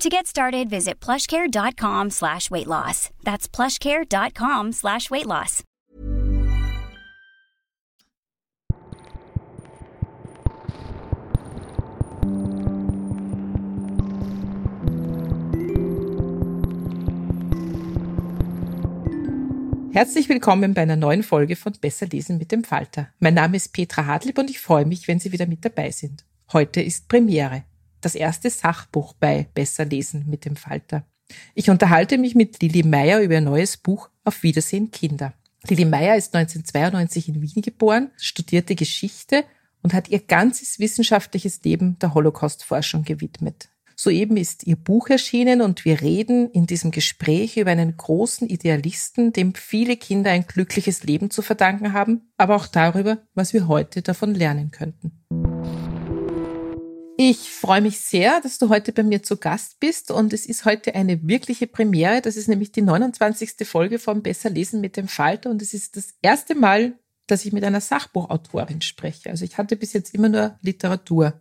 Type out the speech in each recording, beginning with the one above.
To get started, visit plushcare.com slash weight loss. That's plushcare.com slash weight loss. Herzlich willkommen bei einer neuen Folge von Besser lesen mit dem Falter. Mein Name ist Petra Hartlieb und ich freue mich, wenn Sie wieder mit dabei sind. Heute ist Premiere das erste Sachbuch bei Besser lesen mit dem Falter. Ich unterhalte mich mit Lili Meyer über ihr neues Buch Auf Wiedersehen Kinder. Lili Meyer ist 1992 in Wien geboren, studierte Geschichte und hat ihr ganzes wissenschaftliches Leben der Holocaust-Forschung gewidmet. Soeben ist ihr Buch erschienen und wir reden in diesem Gespräch über einen großen Idealisten, dem viele Kinder ein glückliches Leben zu verdanken haben, aber auch darüber, was wir heute davon lernen könnten. Ich freue mich sehr, dass du heute bei mir zu Gast bist und es ist heute eine wirkliche Premiere. Das ist nämlich die 29. Folge von Besser lesen mit dem Falter und es ist das erste Mal, dass ich mit einer Sachbuchautorin spreche. Also ich hatte bis jetzt immer nur Literatur.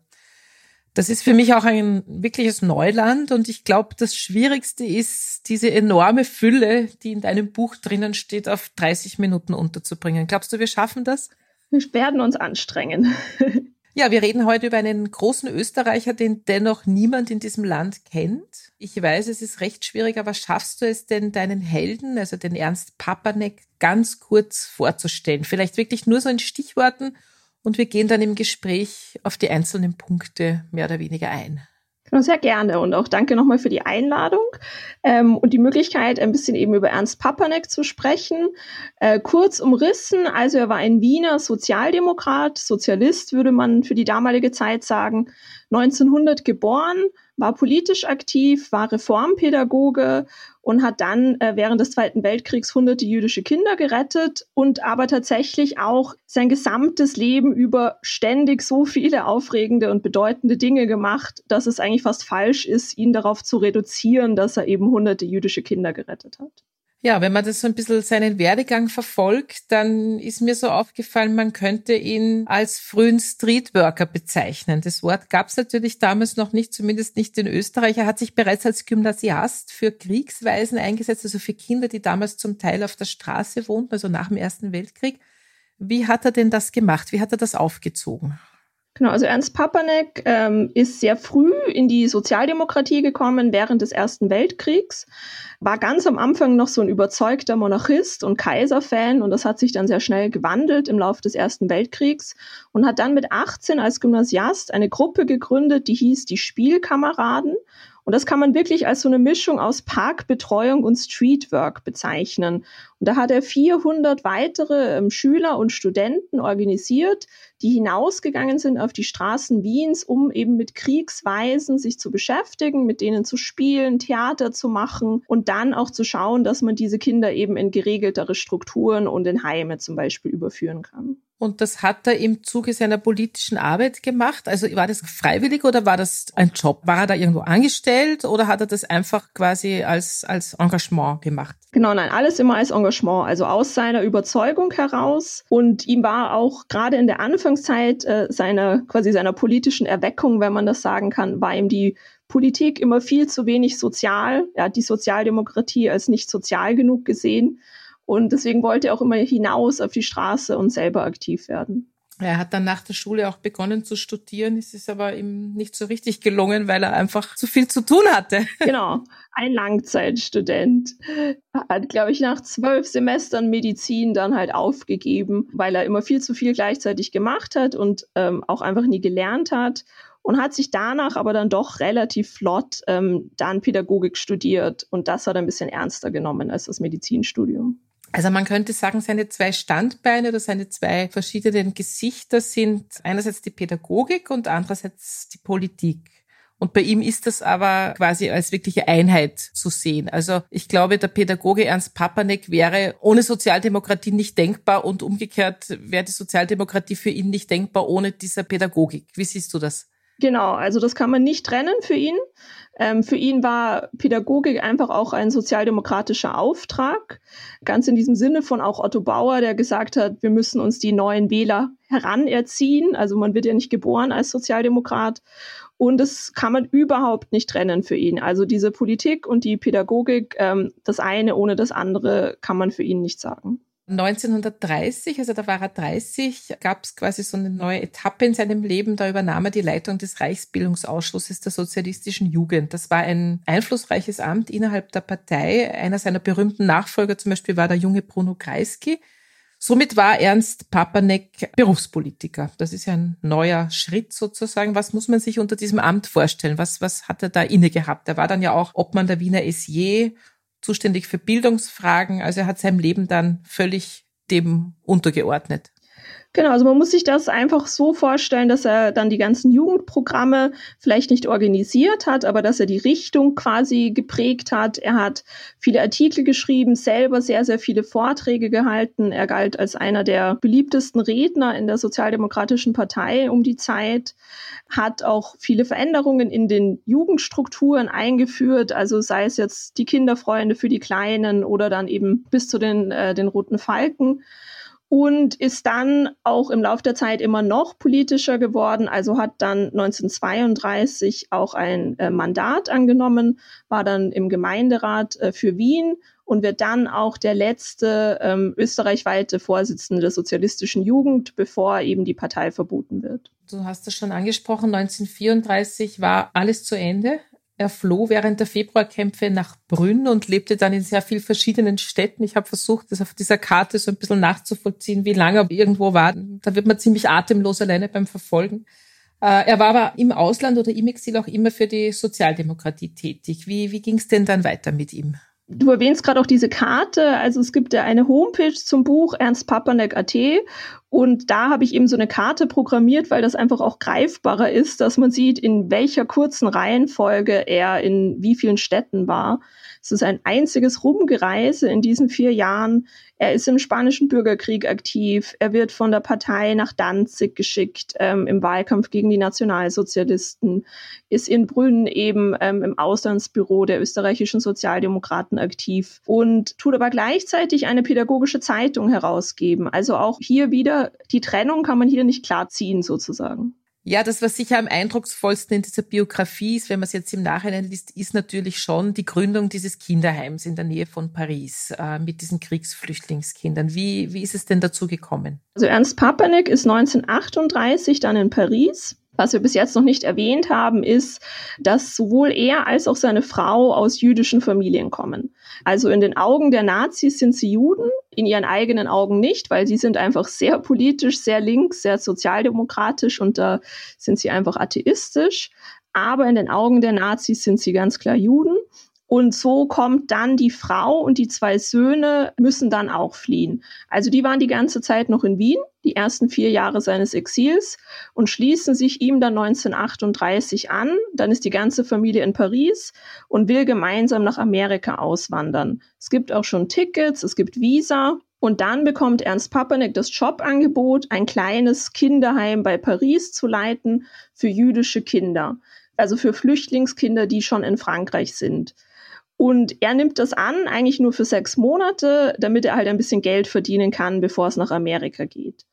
Das ist für mich auch ein wirkliches Neuland und ich glaube, das Schwierigste ist, diese enorme Fülle, die in deinem Buch drinnen steht, auf 30 Minuten unterzubringen. Glaubst du, wir schaffen das? Wir werden uns anstrengen. Ja, wir reden heute über einen großen Österreicher, den dennoch niemand in diesem Land kennt. Ich weiß, es ist recht schwierig, aber schaffst du es denn, deinen Helden, also den Ernst Papanek, ganz kurz vorzustellen? Vielleicht wirklich nur so in Stichworten und wir gehen dann im Gespräch auf die einzelnen Punkte mehr oder weniger ein. Sehr gerne und auch danke nochmal für die Einladung ähm, und die Möglichkeit, ein bisschen eben über Ernst Papanek zu sprechen. Äh, kurz umrissen, also er war ein Wiener Sozialdemokrat, Sozialist würde man für die damalige Zeit sagen, 1900 geboren, war politisch aktiv, war Reformpädagoge und hat dann äh, während des Zweiten Weltkriegs hunderte jüdische Kinder gerettet und aber tatsächlich auch sein gesamtes Leben über ständig so viele aufregende und bedeutende Dinge gemacht, dass es eigentlich fast falsch ist, ihn darauf zu reduzieren, dass er eben hunderte jüdische Kinder gerettet hat. Ja, wenn man das so ein bisschen seinen Werdegang verfolgt, dann ist mir so aufgefallen, man könnte ihn als frühen Streetworker bezeichnen. Das Wort gab es natürlich damals noch nicht, zumindest nicht in Österreich. Er hat sich bereits als Gymnasiast für Kriegsweisen eingesetzt, also für Kinder, die damals zum Teil auf der Straße wohnten, also nach dem Ersten Weltkrieg. Wie hat er denn das gemacht? Wie hat er das aufgezogen? Genau, also Ernst Papanek ähm, ist sehr früh in die Sozialdemokratie gekommen während des Ersten Weltkriegs, war ganz am Anfang noch so ein überzeugter Monarchist und Kaiserfan und das hat sich dann sehr schnell gewandelt im Laufe des Ersten Weltkriegs und hat dann mit 18 als Gymnasiast eine Gruppe gegründet, die hieß die Spielkameraden und das kann man wirklich als so eine Mischung aus Parkbetreuung und Streetwork bezeichnen. Und da hat er 400 weitere ähm, Schüler und Studenten organisiert, die hinausgegangen sind auf die Straßen Wiens, um eben mit Kriegsweisen sich zu beschäftigen, mit denen zu spielen, Theater zu machen und dann auch zu schauen, dass man diese Kinder eben in geregeltere Strukturen und in Heime zum Beispiel überführen kann. Und das hat er im Zuge seiner politischen Arbeit gemacht. Also war das freiwillig oder war das ein Job? War er da irgendwo angestellt oder hat er das einfach quasi als, als Engagement gemacht? Genau, nein, alles immer als Engagement, also aus seiner Überzeugung heraus. Und ihm war auch gerade in der Anfang Anfangszeit äh, seiner quasi seiner politischen Erweckung, wenn man das sagen kann, war ihm die Politik immer viel zu wenig sozial. Er hat die Sozialdemokratie als nicht sozial genug gesehen und deswegen wollte er auch immer hinaus auf die Straße und selber aktiv werden. Er hat dann nach der Schule auch begonnen zu studieren. Es ist aber ihm nicht so richtig gelungen, weil er einfach zu viel zu tun hatte. Genau, ein Langzeitstudent. Hat, glaube ich, nach zwölf Semestern Medizin dann halt aufgegeben, weil er immer viel zu viel gleichzeitig gemacht hat und ähm, auch einfach nie gelernt hat. Und hat sich danach aber dann doch relativ flott ähm, dann Pädagogik studiert. Und das hat er ein bisschen ernster genommen als das Medizinstudium. Also man könnte sagen, seine zwei Standbeine oder seine zwei verschiedenen Gesichter sind einerseits die Pädagogik und andererseits die Politik. Und bei ihm ist das aber quasi als wirkliche Einheit zu sehen. Also ich glaube, der Pädagoge Ernst Papanek wäre ohne Sozialdemokratie nicht denkbar und umgekehrt wäre die Sozialdemokratie für ihn nicht denkbar ohne dieser Pädagogik. Wie siehst du das? Genau, also das kann man nicht trennen für ihn. Ähm, für ihn war Pädagogik einfach auch ein sozialdemokratischer Auftrag, ganz in diesem Sinne von auch Otto Bauer, der gesagt hat, wir müssen uns die neuen Wähler heranerziehen. Also man wird ja nicht geboren als Sozialdemokrat. Und das kann man überhaupt nicht trennen für ihn. Also diese Politik und die Pädagogik, ähm, das eine ohne das andere kann man für ihn nicht sagen. 1930, also da war er 30, gab es quasi so eine neue Etappe in seinem Leben. Da übernahm er die Leitung des Reichsbildungsausschusses der sozialistischen Jugend. Das war ein einflussreiches Amt innerhalb der Partei. Einer seiner berühmten Nachfolger zum Beispiel war der junge Bruno Kreisky. Somit war Ernst Papanek Berufspolitiker. Das ist ja ein neuer Schritt sozusagen. Was muss man sich unter diesem Amt vorstellen? Was, was hat er da inne gehabt? Er war dann ja auch Obmann der Wiener SJ zuständig für Bildungsfragen. Also er hat sein Leben dann völlig dem untergeordnet. Genau, also man muss sich das einfach so vorstellen, dass er dann die ganzen Jugendprogramme vielleicht nicht organisiert hat, aber dass er die Richtung quasi geprägt hat. Er hat viele Artikel geschrieben, selber sehr, sehr viele Vorträge gehalten. Er galt als einer der beliebtesten Redner in der Sozialdemokratischen Partei um die Zeit, hat auch viele Veränderungen in den Jugendstrukturen eingeführt, also sei es jetzt die Kinderfreunde für die Kleinen oder dann eben bis zu den, äh, den Roten Falken und ist dann auch im Laufe der Zeit immer noch politischer geworden, also hat dann 1932 auch ein äh, Mandat angenommen, war dann im Gemeinderat äh, für Wien und wird dann auch der letzte ähm, österreichweite Vorsitzende der sozialistischen Jugend, bevor eben die Partei verboten wird. Du hast es schon angesprochen, 1934 war alles zu Ende. Er floh während der Februarkämpfe nach Brünn und lebte dann in sehr vielen verschiedenen Städten. Ich habe versucht, das auf dieser Karte so ein bisschen nachzuvollziehen, wie lange er irgendwo war. Da wird man ziemlich atemlos alleine beim Verfolgen. Äh, er war aber im Ausland oder im Exil auch immer für die Sozialdemokratie tätig. Wie, wie ging es denn dann weiter mit ihm? Du erwähnst gerade auch diese Karte. Also es gibt ja eine Homepage zum Buch Ernst Papanek.at und da habe ich eben so eine Karte programmiert, weil das einfach auch greifbarer ist, dass man sieht, in welcher kurzen Reihenfolge er in wie vielen Städten war. Es ist ein einziges Rumgereise in diesen vier Jahren. Er ist im Spanischen Bürgerkrieg aktiv. Er wird von der Partei nach Danzig geschickt ähm, im Wahlkampf gegen die Nationalsozialisten, ist in Brünn eben ähm, im Auslandsbüro der österreichischen Sozialdemokraten aktiv und tut aber gleichzeitig eine pädagogische Zeitung herausgeben. Also auch hier wieder, die Trennung kann man hier nicht klar ziehen sozusagen. Ja, das, was sicher am eindrucksvollsten in dieser Biografie ist, wenn man es jetzt im Nachhinein liest, ist natürlich schon die Gründung dieses Kinderheims in der Nähe von Paris äh, mit diesen Kriegsflüchtlingskindern. Wie, wie ist es denn dazu gekommen? Also Ernst Papanek ist 1938 dann in Paris was wir bis jetzt noch nicht erwähnt haben, ist, dass sowohl er als auch seine Frau aus jüdischen Familien kommen. Also in den Augen der Nazis sind sie Juden, in ihren eigenen Augen nicht, weil sie sind einfach sehr politisch, sehr links, sehr sozialdemokratisch und da sind sie einfach atheistisch. Aber in den Augen der Nazis sind sie ganz klar Juden. Und so kommt dann die Frau und die zwei Söhne müssen dann auch fliehen. Also die waren die ganze Zeit noch in Wien, die ersten vier Jahre seines Exils und schließen sich ihm dann 1938 an. Dann ist die ganze Familie in Paris und will gemeinsam nach Amerika auswandern. Es gibt auch schon Tickets, es gibt Visa. Und dann bekommt Ernst Papanek das Jobangebot, ein kleines Kinderheim bei Paris zu leiten für jüdische Kinder. Also für Flüchtlingskinder, die schon in Frankreich sind. Und er nimmt das an, eigentlich nur für sechs Monate, damit er halt ein bisschen Geld verdienen kann, bevor es nach Amerika geht.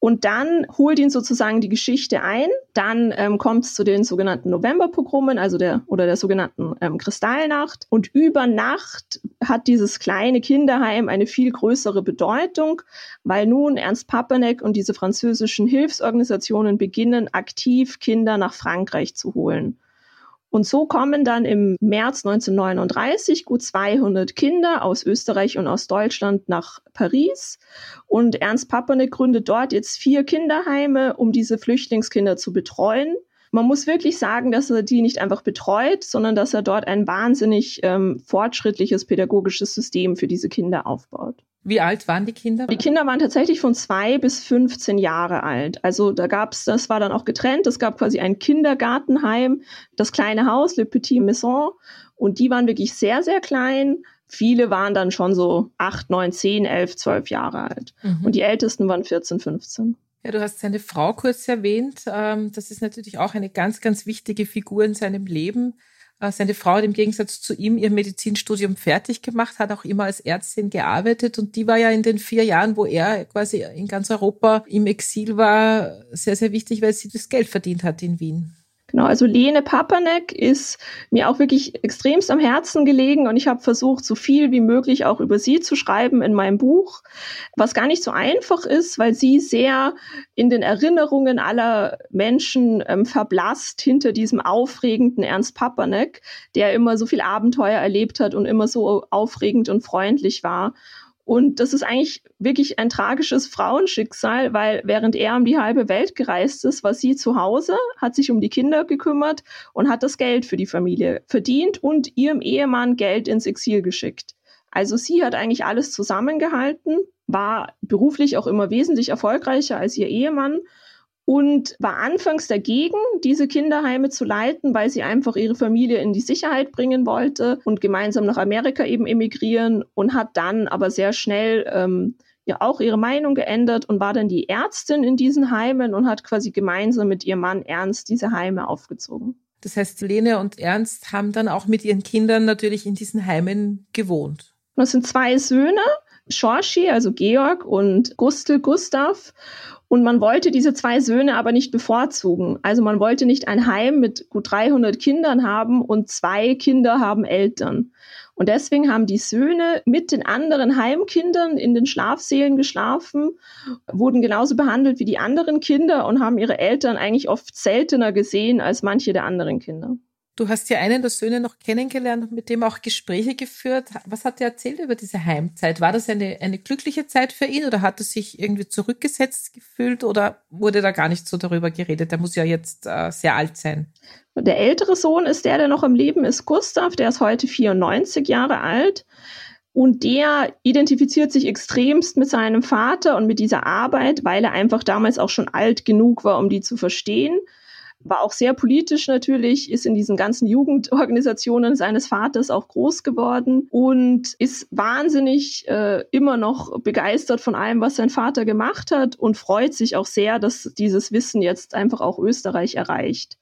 Und dann holt ihn sozusagen die Geschichte ein. Dann ähm, kommt es zu den sogenannten Novemberpogromen, also der oder der sogenannten ähm, Kristallnacht. Und über Nacht hat dieses kleine Kinderheim eine viel größere Bedeutung, weil nun Ernst Papanek und diese französischen Hilfsorganisationen beginnen, aktiv Kinder nach Frankreich zu holen. Und so kommen dann im März 1939 gut 200 Kinder aus Österreich und aus Deutschland nach Paris. Und Ernst Papanek gründet dort jetzt vier Kinderheime, um diese Flüchtlingskinder zu betreuen. Man muss wirklich sagen, dass er die nicht einfach betreut, sondern dass er dort ein wahnsinnig ähm, fortschrittliches pädagogisches System für diese Kinder aufbaut. Wie alt waren die Kinder? Die Kinder waren tatsächlich von zwei bis 15 Jahre alt. Also da gab es, das war dann auch getrennt. Es gab quasi ein Kindergartenheim, das kleine Haus, Le Petit Maison. Und die waren wirklich sehr, sehr klein. Viele waren dann schon so acht, neun, zehn, elf, zwölf Jahre alt. Mhm. Und die ältesten waren 14, 15. Ja, du hast seine Frau kurz erwähnt. Ähm, das ist natürlich auch eine ganz, ganz wichtige Figur in seinem Leben. Äh, seine Frau hat im Gegensatz zu ihm ihr Medizinstudium fertig gemacht, hat auch immer als Ärztin gearbeitet und die war ja in den vier Jahren, wo er quasi in ganz Europa im Exil war, sehr, sehr wichtig, weil sie das Geld verdient hat in Wien. Genau, also Lene Papanek ist mir auch wirklich extremst am Herzen gelegen und ich habe versucht, so viel wie möglich auch über sie zu schreiben in meinem Buch, was gar nicht so einfach ist, weil sie sehr in den Erinnerungen aller Menschen ähm, verblasst hinter diesem aufregenden Ernst Papanek, der immer so viel Abenteuer erlebt hat und immer so aufregend und freundlich war. Und das ist eigentlich wirklich ein tragisches Frauenschicksal, weil während er um die halbe Welt gereist ist, war sie zu Hause, hat sich um die Kinder gekümmert und hat das Geld für die Familie verdient und ihrem Ehemann Geld ins Exil geschickt. Also sie hat eigentlich alles zusammengehalten, war beruflich auch immer wesentlich erfolgreicher als ihr Ehemann und war anfangs dagegen, diese Kinderheime zu leiten, weil sie einfach ihre Familie in die Sicherheit bringen wollte und gemeinsam nach Amerika eben emigrieren und hat dann aber sehr schnell ähm, ja auch ihre Meinung geändert und war dann die Ärztin in diesen Heimen und hat quasi gemeinsam mit ihrem Mann Ernst diese Heime aufgezogen. Das heißt, Lene und Ernst haben dann auch mit ihren Kindern natürlich in diesen Heimen gewohnt. Das sind zwei Söhne, Schorschi, also Georg und Gustel Gustav. Und man wollte diese zwei Söhne aber nicht bevorzugen. Also man wollte nicht ein Heim mit gut 300 Kindern haben und zwei Kinder haben Eltern. Und deswegen haben die Söhne mit den anderen Heimkindern in den Schlafsälen geschlafen, wurden genauso behandelt wie die anderen Kinder und haben ihre Eltern eigentlich oft seltener gesehen als manche der anderen Kinder. Du hast ja einen der Söhne noch kennengelernt und mit dem auch Gespräche geführt. Was hat er erzählt über diese Heimzeit? War das eine, eine glückliche Zeit für ihn oder hat er sich irgendwie zurückgesetzt gefühlt oder wurde da gar nicht so darüber geredet? Der muss ja jetzt äh, sehr alt sein. Der ältere Sohn ist der, der noch am Leben ist, Gustav. Der ist heute 94 Jahre alt. Und der identifiziert sich extremst mit seinem Vater und mit dieser Arbeit, weil er einfach damals auch schon alt genug war, um die zu verstehen war auch sehr politisch natürlich, ist in diesen ganzen Jugendorganisationen seines Vaters auch groß geworden und ist wahnsinnig äh, immer noch begeistert von allem, was sein Vater gemacht hat und freut sich auch sehr, dass dieses Wissen jetzt einfach auch Österreich erreicht.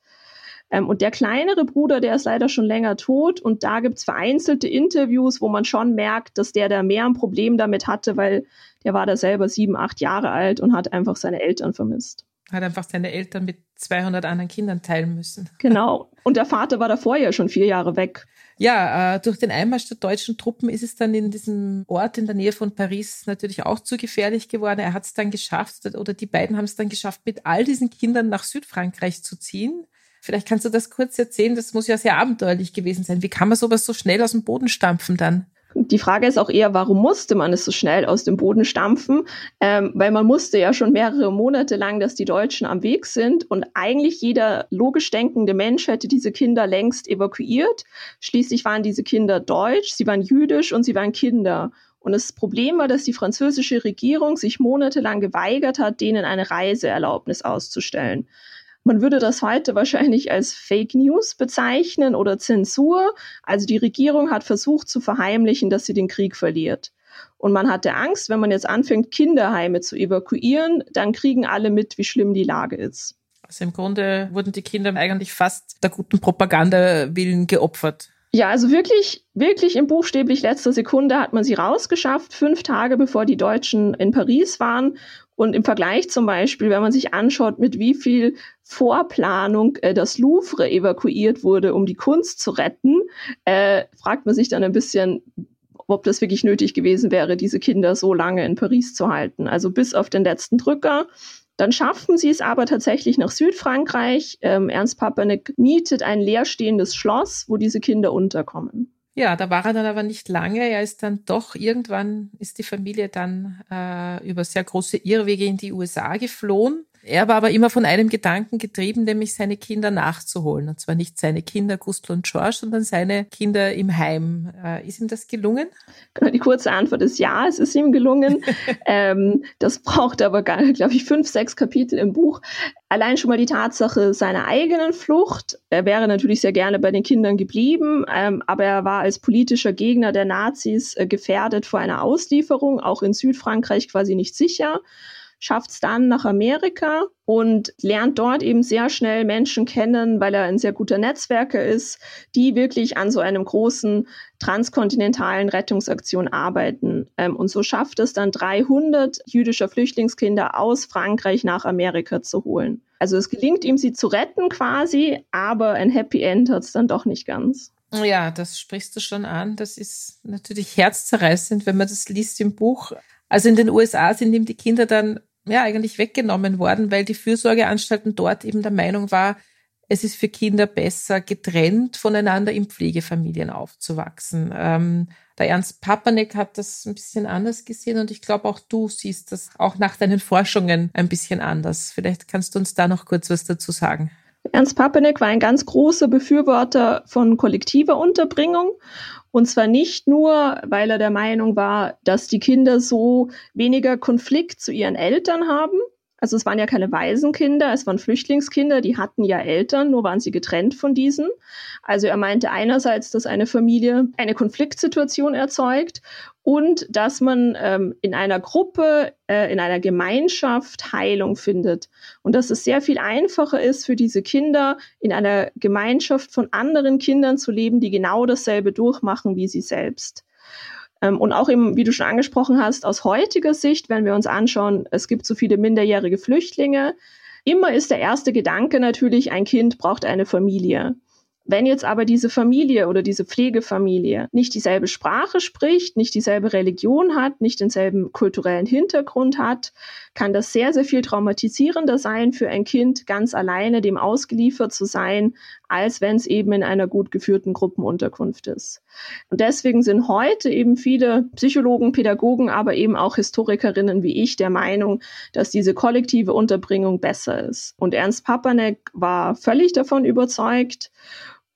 Ähm, und der kleinere Bruder, der ist leider schon länger tot und da gibt's vereinzelte Interviews, wo man schon merkt, dass der da mehr ein Problem damit hatte, weil der war da selber sieben, acht Jahre alt und hat einfach seine Eltern vermisst. Hat einfach seine Eltern mit 200 anderen Kindern teilen müssen. Genau. Und der Vater war davor ja schon vier Jahre weg. Ja, äh, durch den Einmarsch der deutschen Truppen ist es dann in diesem Ort in der Nähe von Paris natürlich auch zu gefährlich geworden. Er hat es dann geschafft, oder die beiden haben es dann geschafft, mit all diesen Kindern nach Südfrankreich zu ziehen. Vielleicht kannst du das kurz erzählen, das muss ja sehr abenteuerlich gewesen sein. Wie kann man sowas so schnell aus dem Boden stampfen dann? Die Frage ist auch eher, warum musste man es so schnell aus dem Boden stampfen? Ähm, weil man musste ja schon mehrere Monate lang, dass die Deutschen am Weg sind und eigentlich jeder logisch denkende Mensch hätte diese Kinder längst evakuiert. Schließlich waren diese Kinder deutsch, sie waren jüdisch und sie waren Kinder. Und das Problem war, dass die französische Regierung sich monatelang geweigert hat, denen eine Reiseerlaubnis auszustellen. Man würde das heute wahrscheinlich als Fake News bezeichnen oder Zensur. Also die Regierung hat versucht zu verheimlichen, dass sie den Krieg verliert. Und man hatte Angst, wenn man jetzt anfängt, Kinderheime zu evakuieren, dann kriegen alle mit, wie schlimm die Lage ist. Also im Grunde wurden die Kinder eigentlich fast der guten Propaganda willen geopfert. Ja, also wirklich, wirklich in buchstäblich letzter Sekunde hat man sie rausgeschafft, fünf Tage bevor die Deutschen in Paris waren. Und im Vergleich zum Beispiel, wenn man sich anschaut, mit wie viel Vorplanung äh, das Louvre evakuiert wurde, um die Kunst zu retten, äh, fragt man sich dann ein bisschen, ob das wirklich nötig gewesen wäre, diese Kinder so lange in Paris zu halten. Also bis auf den letzten Drücker. Dann schaffen sie es aber tatsächlich nach Südfrankreich. Ähm, Ernst Papanek mietet ein leerstehendes Schloss, wo diese Kinder unterkommen. Ja, da war er dann aber nicht lange. Er ist dann doch irgendwann, ist die Familie dann äh, über sehr große Irrwege in die USA geflohen. Er war aber immer von einem Gedanken getrieben, nämlich seine Kinder nachzuholen. Und zwar nicht seine Kinder Gustl und George, sondern seine Kinder im Heim. Äh, ist ihm das gelungen? Genau, die kurze Antwort ist ja, es ist ihm gelungen. ähm, das braucht aber, glaube ich, fünf, sechs Kapitel im Buch. Allein schon mal die Tatsache seiner eigenen Flucht. Er wäre natürlich sehr gerne bei den Kindern geblieben, ähm, aber er war als politischer Gegner der Nazis äh, gefährdet vor einer Auslieferung, auch in Südfrankreich quasi nicht sicher schafft es dann nach Amerika und lernt dort eben sehr schnell Menschen kennen, weil er ein sehr guter Netzwerker ist, die wirklich an so einem großen transkontinentalen Rettungsaktion arbeiten. Ähm, und so schafft es dann 300 jüdischer Flüchtlingskinder aus Frankreich nach Amerika zu holen. Also es gelingt ihm, sie zu retten quasi, aber ein Happy End hat es dann doch nicht ganz. Ja, das sprichst du schon an. Das ist natürlich herzzerreißend, wenn man das liest im Buch. Also in den USA sind ihm die Kinder dann ja eigentlich weggenommen worden, weil die Fürsorgeanstalten dort eben der Meinung war, es ist für Kinder besser, getrennt voneinander in Pflegefamilien aufzuwachsen. Ähm, der Ernst Papanek hat das ein bisschen anders gesehen und ich glaube auch du siehst das auch nach deinen Forschungen ein bisschen anders. Vielleicht kannst du uns da noch kurz was dazu sagen. Ernst Papenek war ein ganz großer Befürworter von kollektiver Unterbringung. Und zwar nicht nur, weil er der Meinung war, dass die Kinder so weniger Konflikt zu ihren Eltern haben, also es waren ja keine Waisenkinder, es waren Flüchtlingskinder, die hatten ja Eltern, nur waren sie getrennt von diesen. Also er meinte einerseits, dass eine Familie eine Konfliktsituation erzeugt und dass man ähm, in einer Gruppe, äh, in einer Gemeinschaft Heilung findet. Und dass es sehr viel einfacher ist für diese Kinder, in einer Gemeinschaft von anderen Kindern zu leben, die genau dasselbe durchmachen wie sie selbst. Ähm, und auch eben, wie du schon angesprochen hast, aus heutiger Sicht, wenn wir uns anschauen, es gibt so viele minderjährige Flüchtlinge, immer ist der erste Gedanke natürlich, ein Kind braucht eine Familie. Wenn jetzt aber diese Familie oder diese Pflegefamilie nicht dieselbe Sprache spricht, nicht dieselbe Religion hat, nicht denselben kulturellen Hintergrund hat, kann das sehr, sehr viel traumatisierender sein für ein Kind, ganz alleine dem ausgeliefert zu sein, als wenn es eben in einer gut geführten Gruppenunterkunft ist. Und deswegen sind heute eben viele Psychologen, Pädagogen, aber eben auch Historikerinnen wie ich der Meinung, dass diese kollektive Unterbringung besser ist. Und Ernst Papanek war völlig davon überzeugt.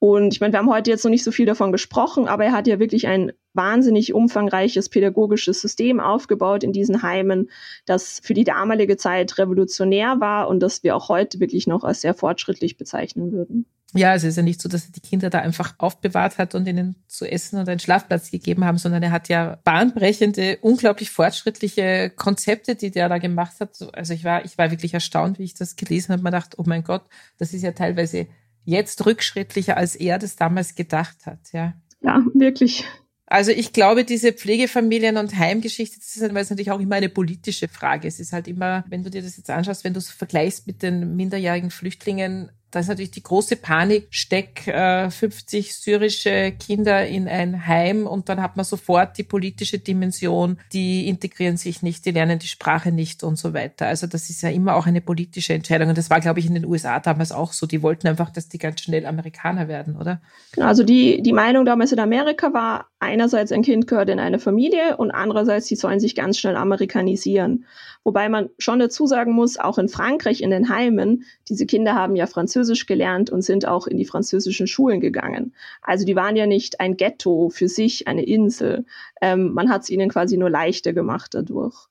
Und ich meine, wir haben heute jetzt noch nicht so viel davon gesprochen, aber er hat ja wirklich ein wahnsinnig umfangreiches pädagogisches System aufgebaut in diesen Heimen, das für die damalige Zeit revolutionär war und das wir auch heute wirklich noch als sehr fortschrittlich bezeichnen würden. Ja, es ist ja nicht so, dass er die Kinder da einfach aufbewahrt hat und ihnen zu essen und einen Schlafplatz gegeben haben, sondern er hat ja bahnbrechende, unglaublich fortschrittliche Konzepte, die der da gemacht hat. Also ich war, ich war wirklich erstaunt, wie ich das gelesen habe. Man dachte, oh mein Gott, das ist ja teilweise jetzt rückschrittlicher, als er das damals gedacht hat, ja. Ja, wirklich. Also ich glaube, diese Pflegefamilien- und Heimgeschichte, das ist natürlich auch immer eine politische Frage. Es ist halt immer, wenn du dir das jetzt anschaust, wenn du es vergleichst mit den minderjährigen Flüchtlingen, da ist natürlich die große Panik, steck äh, 50 syrische Kinder in ein Heim und dann hat man sofort die politische Dimension, die integrieren sich nicht, die lernen die Sprache nicht und so weiter. Also das ist ja immer auch eine politische Entscheidung. Und das war, glaube ich, in den USA damals auch so. Die wollten einfach, dass die ganz schnell Amerikaner werden, oder? Genau, also die, die Meinung damals in Amerika war, einerseits ein Kind gehört in eine Familie und andererseits, sie sollen sich ganz schnell amerikanisieren. Wobei man schon dazu sagen muss, auch in Frankreich in den Heimen, diese Kinder haben ja Französisch gelernt und sind auch in die französischen Schulen gegangen. Also die waren ja nicht ein Ghetto für sich, eine Insel. Ähm, man hat es ihnen quasi nur leichter gemacht dadurch.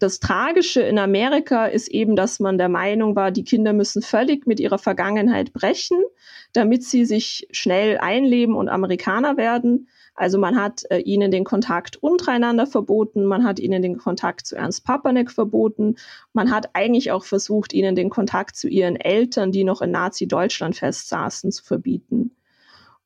Das Tragische in Amerika ist eben, dass man der Meinung war, die Kinder müssen völlig mit ihrer Vergangenheit brechen, damit sie sich schnell einleben und Amerikaner werden. Also man hat äh, ihnen den Kontakt untereinander verboten, man hat ihnen den Kontakt zu Ernst Papanek verboten, man hat eigentlich auch versucht, ihnen den Kontakt zu ihren Eltern, die noch in Nazi-Deutschland festsaßen, zu verbieten.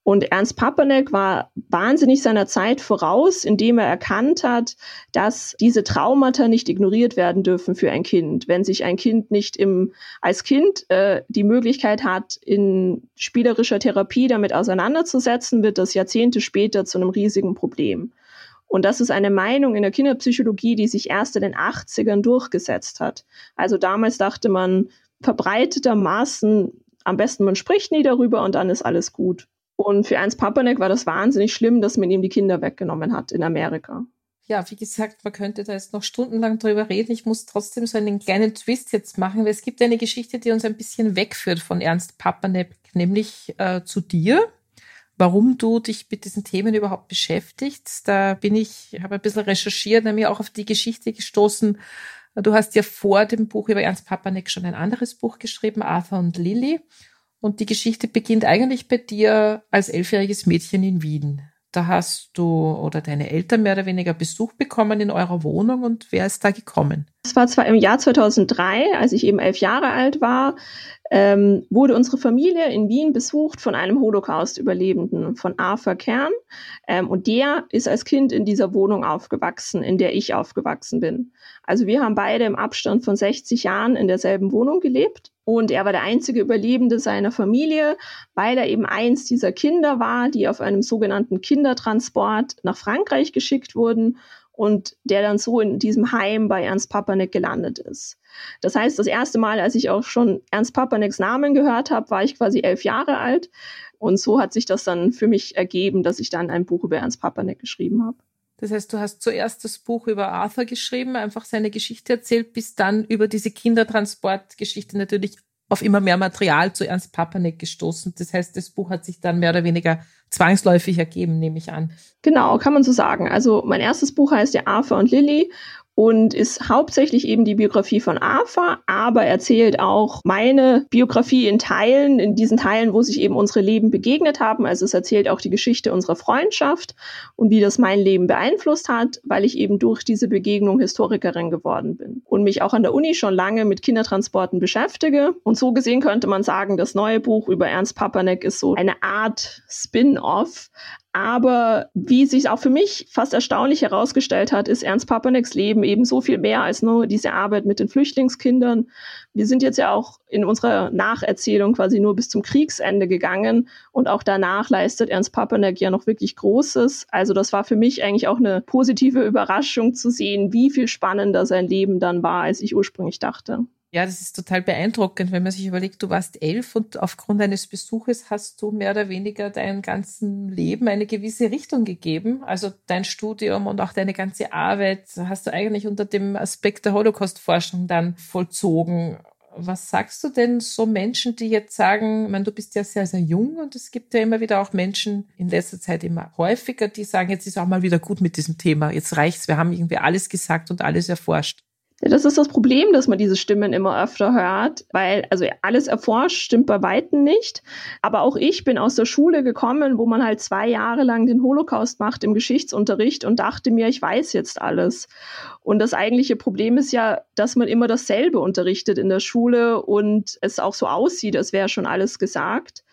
Und Ernst Papanek war wahnsinnig seiner Zeit voraus, indem er erkannt hat, dass diese Traumata nicht ignoriert werden dürfen für ein Kind. Wenn sich ein Kind nicht im, als Kind äh, die Möglichkeit hat, in spielerischer Therapie damit auseinanderzusetzen, wird das Jahrzehnte später zu einem riesigen Problem. Und das ist eine Meinung in der Kinderpsychologie, die sich erst in den 80ern durchgesetzt hat. Also damals dachte man verbreitetermaßen, am besten man spricht nie darüber und dann ist alles gut. Und für Ernst Papanek war das wahnsinnig schlimm, dass man ihm die Kinder weggenommen hat in Amerika. Ja, wie gesagt, man könnte da jetzt noch stundenlang drüber reden. Ich muss trotzdem so einen kleinen Twist jetzt machen, weil es gibt eine Geschichte, die uns ein bisschen wegführt von Ernst Papanek, nämlich äh, zu dir. Warum du dich mit diesen Themen überhaupt beschäftigst, da bin ich, habe ein bisschen recherchiert, nämlich auch auf die Geschichte gestoßen. Du hast ja vor dem Buch über Ernst Papanek schon ein anderes Buch geschrieben, Arthur und Lilly. Und die Geschichte beginnt eigentlich bei dir als elfjähriges Mädchen in Wien. Da hast du oder deine Eltern mehr oder weniger Besuch bekommen in eurer Wohnung und wer ist da gekommen? Das war zwar im Jahr 2003, als ich eben elf Jahre alt war, ähm, wurde unsere Familie in Wien besucht von einem Holocaust-Überlebenden, von Arthur Kern. Ähm, und der ist als Kind in dieser Wohnung aufgewachsen, in der ich aufgewachsen bin. Also wir haben beide im Abstand von 60 Jahren in derselben Wohnung gelebt. Und er war der einzige Überlebende seiner Familie, weil er eben eins dieser Kinder war, die auf einem sogenannten Kindertransport nach Frankreich geschickt wurden und der dann so in diesem Heim bei Ernst Papanek gelandet ist. Das heißt, das erste Mal, als ich auch schon Ernst Papaneks Namen gehört habe, war ich quasi elf Jahre alt. Und so hat sich das dann für mich ergeben, dass ich dann ein Buch über Ernst Papanek geschrieben habe. Das heißt, du hast zuerst das Buch über Arthur geschrieben, einfach seine Geschichte erzählt, bis dann über diese Kindertransportgeschichte natürlich auf immer mehr Material zu Ernst Papanek gestoßen. Das heißt, das Buch hat sich dann mehr oder weniger zwangsläufig ergeben, nehme ich an. Genau, kann man so sagen. Also mein erstes Buch heißt ja Arthur und Lilly und ist hauptsächlich eben die Biografie von Arthur, aber erzählt auch meine Biografie in Teilen, in diesen Teilen, wo sich eben unsere Leben begegnet haben. Also es erzählt auch die Geschichte unserer Freundschaft und wie das mein Leben beeinflusst hat, weil ich eben durch diese Begegnung Historikerin geworden bin und mich auch an der Uni schon lange mit Kindertransporten beschäftige. Und so gesehen könnte man sagen, das neue Buch über Ernst Papanek ist so eine Art Spin-off, aber wie sich auch für mich fast erstaunlich herausgestellt hat, ist Ernst Papaneks Leben eben so viel mehr als nur diese Arbeit mit den Flüchtlingskindern. Wir sind jetzt ja auch in unserer Nacherzählung quasi nur bis zum Kriegsende gegangen und auch danach leistet Ernst Papanek ja noch wirklich Großes. Also das war für mich eigentlich auch eine positive Überraschung zu sehen, wie viel spannender sein Leben dann war, als ich ursprünglich dachte. Ja, das ist total beeindruckend, wenn man sich überlegt, du warst elf und aufgrund eines Besuches hast du mehr oder weniger deinem ganzen Leben eine gewisse Richtung gegeben. Also dein Studium und auch deine ganze Arbeit hast du eigentlich unter dem Aspekt der Holocaust-Forschung dann vollzogen. Was sagst du denn so Menschen, die jetzt sagen, ich meine, du bist ja sehr, sehr jung und es gibt ja immer wieder auch Menschen in letzter Zeit immer häufiger, die sagen, jetzt ist auch mal wieder gut mit diesem Thema, jetzt reicht's, wir haben irgendwie alles gesagt und alles erforscht. Das ist das Problem, dass man diese Stimmen immer öfter hört, weil also alles erforscht stimmt bei weitem nicht. Aber auch ich bin aus der Schule gekommen, wo man halt zwei Jahre lang den Holocaust macht im Geschichtsunterricht und dachte mir, ich weiß jetzt alles. Und das eigentliche Problem ist ja, dass man immer dasselbe unterrichtet in der Schule und es auch so aussieht, als wäre schon alles gesagt.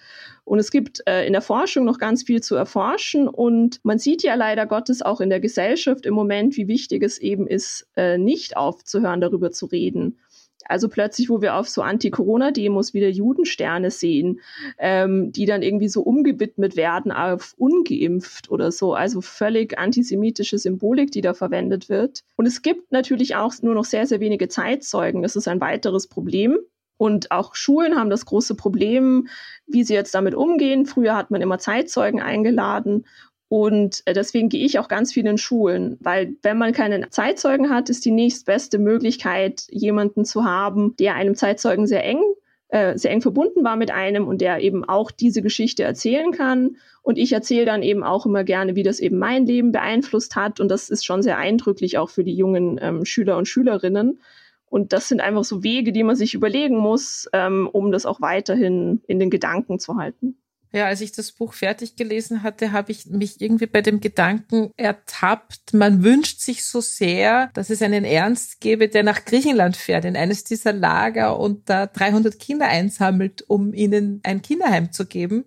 Und es gibt äh, in der Forschung noch ganz viel zu erforschen. Und man sieht ja leider Gottes auch in der Gesellschaft im Moment, wie wichtig es eben ist, äh, nicht aufzuhören, darüber zu reden. Also plötzlich, wo wir auf so Anti-Corona-Demos wieder Judensterne sehen, ähm, die dann irgendwie so umgewidmet werden auf ungeimpft oder so. Also völlig antisemitische Symbolik, die da verwendet wird. Und es gibt natürlich auch nur noch sehr, sehr wenige Zeitzeugen. Das ist ein weiteres Problem. Und auch Schulen haben das große Problem, wie sie jetzt damit umgehen. Früher hat man immer Zeitzeugen eingeladen. Und äh, deswegen gehe ich auch ganz viel in Schulen, weil wenn man keine Zeitzeugen hat, ist die nächstbeste Möglichkeit, jemanden zu haben, der einem Zeitzeugen sehr eng, äh, sehr eng verbunden war mit einem und der eben auch diese Geschichte erzählen kann. Und ich erzähle dann eben auch immer gerne, wie das eben mein Leben beeinflusst hat. Und das ist schon sehr eindrücklich auch für die jungen ähm, Schüler und Schülerinnen. Und das sind einfach so Wege, die man sich überlegen muss, ähm, um das auch weiterhin in den Gedanken zu halten. Ja, als ich das Buch fertig gelesen hatte, habe ich mich irgendwie bei dem Gedanken ertappt, man wünscht sich so sehr, dass es einen Ernst gäbe, der nach Griechenland fährt, in eines dieser Lager und da 300 Kinder einsammelt, um ihnen ein Kinderheim zu geben.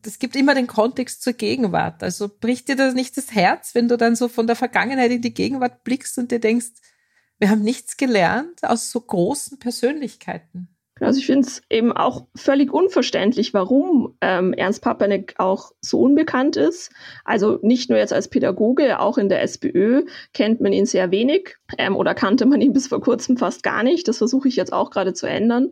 das gibt immer den Kontext zur Gegenwart. Also bricht dir das nicht das Herz, wenn du dann so von der Vergangenheit in die Gegenwart blickst und dir denkst, wir haben nichts gelernt aus so großen Persönlichkeiten. Also ich finde es eben auch völlig unverständlich, warum ähm, Ernst Papanek auch so unbekannt ist. Also nicht nur jetzt als Pädagoge, auch in der SPÖ kennt man ihn sehr wenig ähm, oder kannte man ihn bis vor kurzem fast gar nicht. Das versuche ich jetzt auch gerade zu ändern.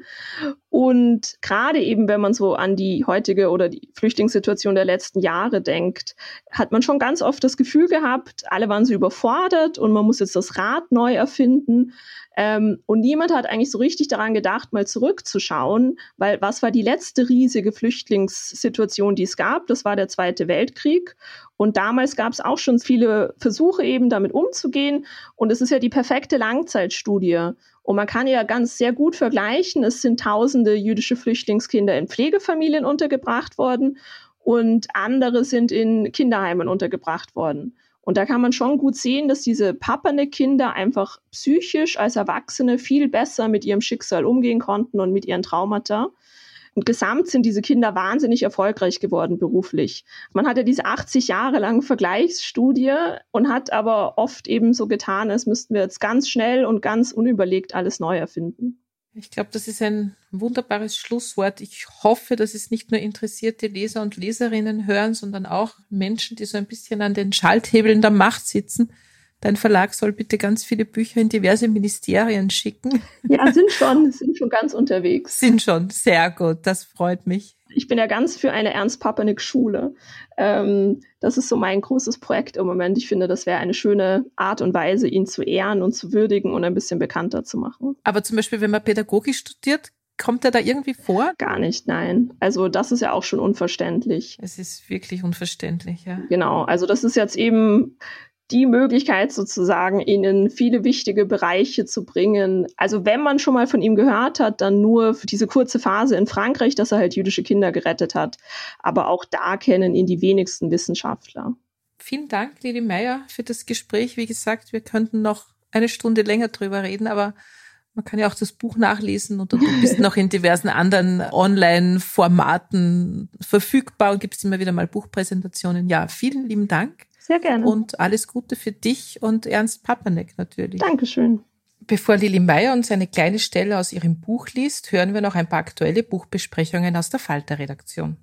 Und gerade eben, wenn man so an die heutige oder die Flüchtlingssituation der letzten Jahre denkt, hat man schon ganz oft das Gefühl gehabt, alle waren so überfordert und man muss jetzt das Rad neu erfinden. Ähm, und niemand hat eigentlich so richtig daran gedacht, mal zurückzuschauen, weil was war die letzte riesige Flüchtlingssituation, die es gab? Das war der Zweite Weltkrieg. Und damals gab es auch schon viele Versuche, eben damit umzugehen. Und es ist ja die perfekte Langzeitstudie. Und man kann ja ganz sehr gut vergleichen. Es sind tausende jüdische Flüchtlingskinder in Pflegefamilien untergebracht worden und andere sind in Kinderheimen untergebracht worden. Und da kann man schon gut sehen, dass diese Papanek-Kinder einfach psychisch als Erwachsene viel besser mit ihrem Schicksal umgehen konnten und mit ihren Traumata. Und gesamt sind diese Kinder wahnsinnig erfolgreich geworden beruflich. Man hat ja diese 80 Jahre lange Vergleichsstudie und hat aber oft eben so getan, als müssten wir jetzt ganz schnell und ganz unüberlegt alles neu erfinden. Ich glaube, das ist ein wunderbares Schlusswort. Ich hoffe, dass es nicht nur interessierte Leser und Leserinnen hören, sondern auch Menschen, die so ein bisschen an den Schalthebeln der Macht sitzen. Dein Verlag soll bitte ganz viele Bücher in diverse Ministerien schicken. Ja, sind schon, sind schon ganz unterwegs. Sind schon, sehr gut, das freut mich ich bin ja ganz für eine Ernst Papanik Schule. Ähm, das ist so mein großes Projekt im Moment. Ich finde, das wäre eine schöne Art und Weise, ihn zu ehren und zu würdigen und ein bisschen bekannter zu machen. Aber zum Beispiel, wenn man Pädagogik studiert, kommt er da irgendwie vor? Gar nicht, nein. Also das ist ja auch schon unverständlich. Es ist wirklich unverständlich, ja. Genau, also das ist jetzt eben die Möglichkeit sozusagen, ihn in viele wichtige Bereiche zu bringen. Also wenn man schon mal von ihm gehört hat, dann nur für diese kurze Phase in Frankreich, dass er halt jüdische Kinder gerettet hat. Aber auch da kennen ihn die wenigsten Wissenschaftler. Vielen Dank, Lili Meyer, für das Gespräch. Wie gesagt, wir könnten noch eine Stunde länger drüber reden, aber man kann ja auch das Buch nachlesen und du bist noch in diversen anderen Online-Formaten verfügbar und gibst immer wieder mal Buchpräsentationen. Ja, vielen lieben Dank. Sehr gerne. Und alles Gute für dich und Ernst Papanek natürlich. Dankeschön. Bevor Lili Meyer uns eine kleine Stelle aus ihrem Buch liest, hören wir noch ein paar aktuelle Buchbesprechungen aus der Falter-Redaktion.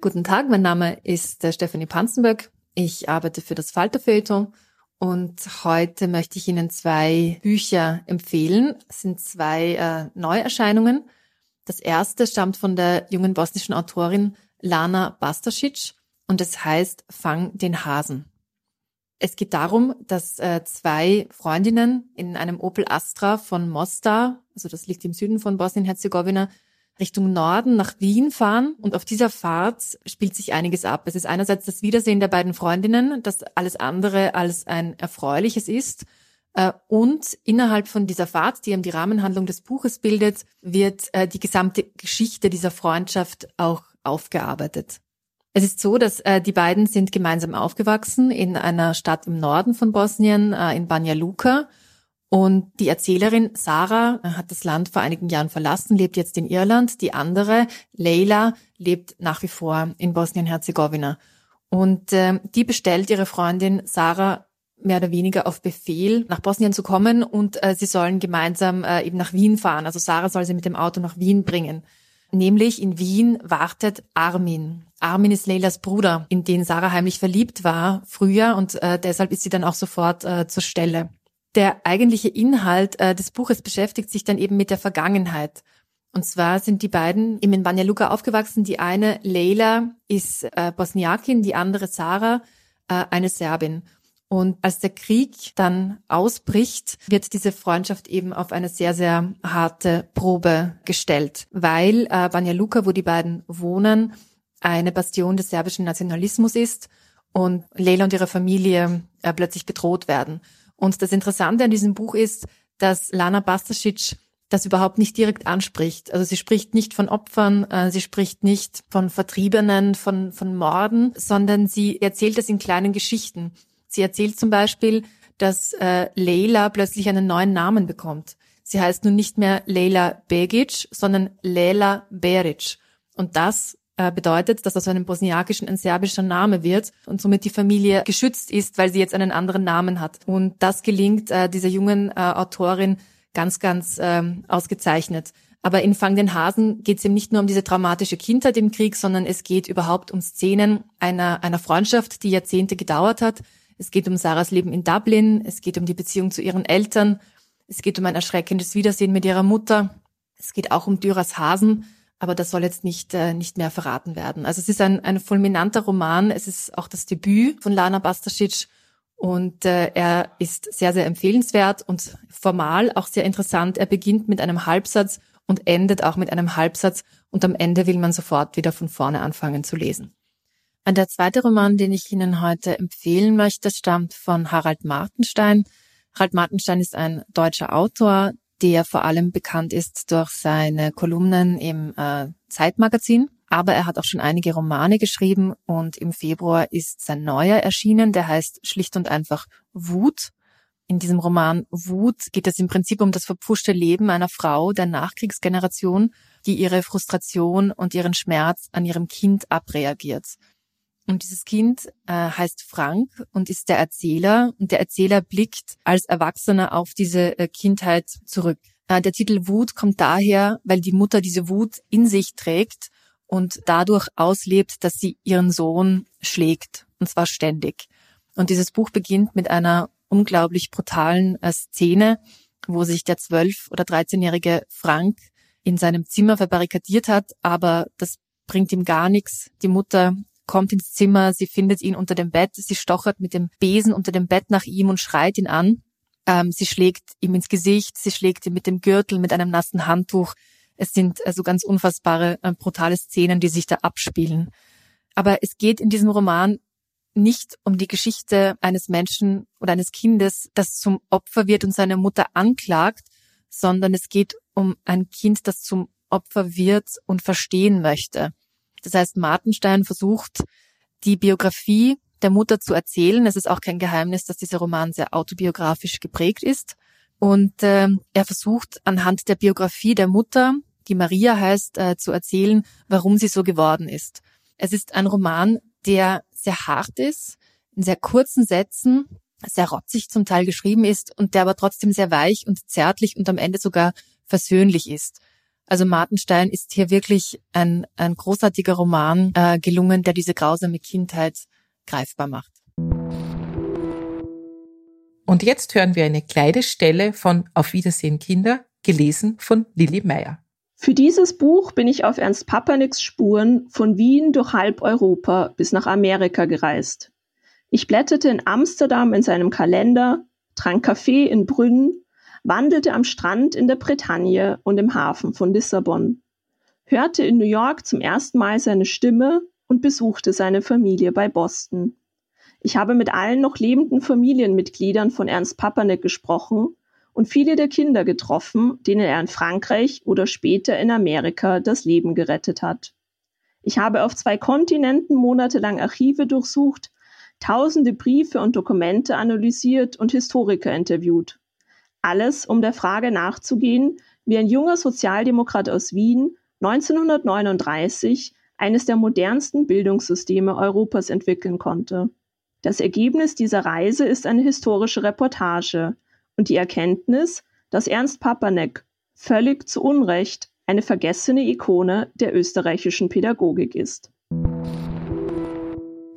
Guten Tag, mein Name ist äh, Stephanie Panzenberg. Ich arbeite für das Falter-Feuilleton und heute möchte ich Ihnen zwei Bücher empfehlen. Es sind zwei äh, Neuerscheinungen. Das erste stammt von der jungen bosnischen Autorin Lana Bastasic und es heißt Fang den Hasen. Es geht darum, dass äh, zwei Freundinnen in einem Opel Astra von Mostar, also das liegt im Süden von Bosnien-Herzegowina, Richtung Norden nach Wien fahren und auf dieser Fahrt spielt sich einiges ab. Es ist einerseits das Wiedersehen der beiden Freundinnen, das alles andere als ein erfreuliches ist. Äh, und innerhalb von dieser Fahrt, die eben die Rahmenhandlung des Buches bildet, wird äh, die gesamte Geschichte dieser Freundschaft auch aufgearbeitet. Es ist so, dass äh, die beiden sind gemeinsam aufgewachsen in einer Stadt im Norden von Bosnien, äh, in Banja Luka. Und die Erzählerin Sarah äh, hat das Land vor einigen Jahren verlassen, lebt jetzt in Irland. Die andere, Leila, lebt nach wie vor in Bosnien-Herzegowina. Und äh, die bestellt ihre Freundin Sarah mehr oder weniger auf Befehl nach Bosnien zu kommen und äh, sie sollen gemeinsam äh, eben nach Wien fahren. Also Sarah soll sie mit dem Auto nach Wien bringen. Nämlich in Wien wartet Armin. Armin ist Leylas Bruder, in den Sarah heimlich verliebt war früher und äh, deshalb ist sie dann auch sofort äh, zur Stelle. Der eigentliche Inhalt äh, des Buches beschäftigt sich dann eben mit der Vergangenheit. Und zwar sind die beiden eben in Banja Luka aufgewachsen. Die eine, Leila, ist äh, Bosniakin, die andere, Sarah, äh, eine Serbin. Und als der Krieg dann ausbricht, wird diese Freundschaft eben auf eine sehr, sehr harte Probe gestellt, weil äh, Banja Luka, wo die beiden wohnen, eine Bastion des serbischen Nationalismus ist und Leila und ihre Familie äh, plötzlich bedroht werden. Und das Interessante an diesem Buch ist, dass Lana Bastasic das überhaupt nicht direkt anspricht. Also sie spricht nicht von Opfern, äh, sie spricht nicht von Vertriebenen, von, von Morden, sondern sie erzählt es in kleinen Geschichten. Sie erzählt zum Beispiel, dass äh, Leila plötzlich einen neuen Namen bekommt. Sie heißt nun nicht mehr Leila Begic, sondern Leila Beric. Und das bedeutet, dass aus einem bosniakischen ein serbischer Name wird und somit die Familie geschützt ist, weil sie jetzt einen anderen Namen hat. Und das gelingt äh, dieser jungen äh, Autorin ganz, ganz ähm, ausgezeichnet. Aber in Fang den Hasen geht es eben nicht nur um diese traumatische Kindheit im Krieg, sondern es geht überhaupt um Szenen einer, einer Freundschaft, die Jahrzehnte gedauert hat. Es geht um Sarahs Leben in Dublin, es geht um die Beziehung zu ihren Eltern, es geht um ein erschreckendes Wiedersehen mit ihrer Mutter, es geht auch um Dürers Hasen, aber das soll jetzt nicht, äh, nicht mehr verraten werden. Also es ist ein, ein fulminanter Roman, es ist auch das Debüt von Lana Bastasic und äh, er ist sehr, sehr empfehlenswert und formal auch sehr interessant. Er beginnt mit einem Halbsatz und endet auch mit einem Halbsatz und am Ende will man sofort wieder von vorne anfangen zu lesen. Und der zweite Roman, den ich Ihnen heute empfehlen möchte, stammt von Harald Martenstein. Harald Martenstein ist ein deutscher Autor, der vor allem bekannt ist durch seine Kolumnen im äh, Zeitmagazin. Aber er hat auch schon einige Romane geschrieben und im Februar ist sein neuer erschienen, der heißt schlicht und einfach Wut. In diesem Roman Wut geht es im Prinzip um das verpfuschte Leben einer Frau der Nachkriegsgeneration, die ihre Frustration und ihren Schmerz an ihrem Kind abreagiert. Und dieses Kind äh, heißt Frank und ist der Erzähler. Und der Erzähler blickt als Erwachsener auf diese äh, Kindheit zurück. Äh, der Titel Wut kommt daher, weil die Mutter diese Wut in sich trägt und dadurch auslebt, dass sie ihren Sohn schlägt. Und zwar ständig. Und dieses Buch beginnt mit einer unglaublich brutalen äh, Szene, wo sich der zwölf- oder dreizehnjährige Frank in seinem Zimmer verbarrikadiert hat, aber das bringt ihm gar nichts. Die Mutter kommt ins Zimmer, sie findet ihn unter dem Bett, sie stochert mit dem Besen unter dem Bett nach ihm und schreit ihn an. Ähm, sie schlägt ihm ins Gesicht, sie schlägt ihn mit dem Gürtel, mit einem nassen Handtuch. Es sind also ganz unfassbare, äh, brutale Szenen, die sich da abspielen. Aber es geht in diesem Roman nicht um die Geschichte eines Menschen oder eines Kindes, das zum Opfer wird und seine Mutter anklagt, sondern es geht um ein Kind, das zum Opfer wird und verstehen möchte. Das heißt, Martenstein versucht, die Biografie der Mutter zu erzählen. Es ist auch kein Geheimnis, dass dieser Roman sehr autobiografisch geprägt ist. Und äh, er versucht anhand der Biografie der Mutter, die Maria heißt, äh, zu erzählen, warum sie so geworden ist. Es ist ein Roman, der sehr hart ist, in sehr kurzen Sätzen, sehr rotzig zum Teil geschrieben ist und der aber trotzdem sehr weich und zärtlich und am Ende sogar versöhnlich ist. Also Martenstein ist hier wirklich ein, ein großartiger Roman äh, gelungen, der diese grausame Kindheit greifbar macht. Und jetzt hören wir eine kleine Stelle von Auf Wiedersehen Kinder, gelesen von Lilly Meyer. Für dieses Buch bin ich auf Ernst Papernicks Spuren von Wien durch halb Europa bis nach Amerika gereist. Ich blätterte in Amsterdam in seinem Kalender, trank Kaffee in Brünn wandelte am Strand in der Bretagne und im Hafen von Lissabon, hörte in New York zum ersten Mal seine Stimme und besuchte seine Familie bei Boston. Ich habe mit allen noch lebenden Familienmitgliedern von Ernst Papanek gesprochen und viele der Kinder getroffen, denen er in Frankreich oder später in Amerika das Leben gerettet hat. Ich habe auf zwei Kontinenten monatelang Archive durchsucht, tausende Briefe und Dokumente analysiert und Historiker interviewt. Alles, um der Frage nachzugehen, wie ein junger Sozialdemokrat aus Wien 1939 eines der modernsten Bildungssysteme Europas entwickeln konnte. Das Ergebnis dieser Reise ist eine historische Reportage und die Erkenntnis, dass Ernst Papanek völlig zu Unrecht eine vergessene Ikone der österreichischen Pädagogik ist.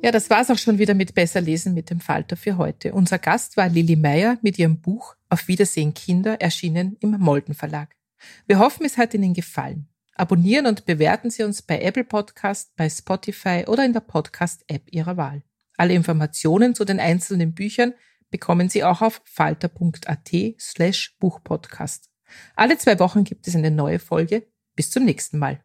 Ja, das war's auch schon wieder mit Besser lesen mit dem Falter für heute. Unser Gast war Lilly Meyer mit ihrem Buch Auf Wiedersehen Kinder, erschienen im Molden Verlag. Wir hoffen, es hat Ihnen gefallen. Abonnieren und bewerten Sie uns bei Apple Podcast, bei Spotify oder in der Podcast-App Ihrer Wahl. Alle Informationen zu den einzelnen Büchern bekommen Sie auch auf falter.at slash Buchpodcast. Alle zwei Wochen gibt es eine neue Folge. Bis zum nächsten Mal.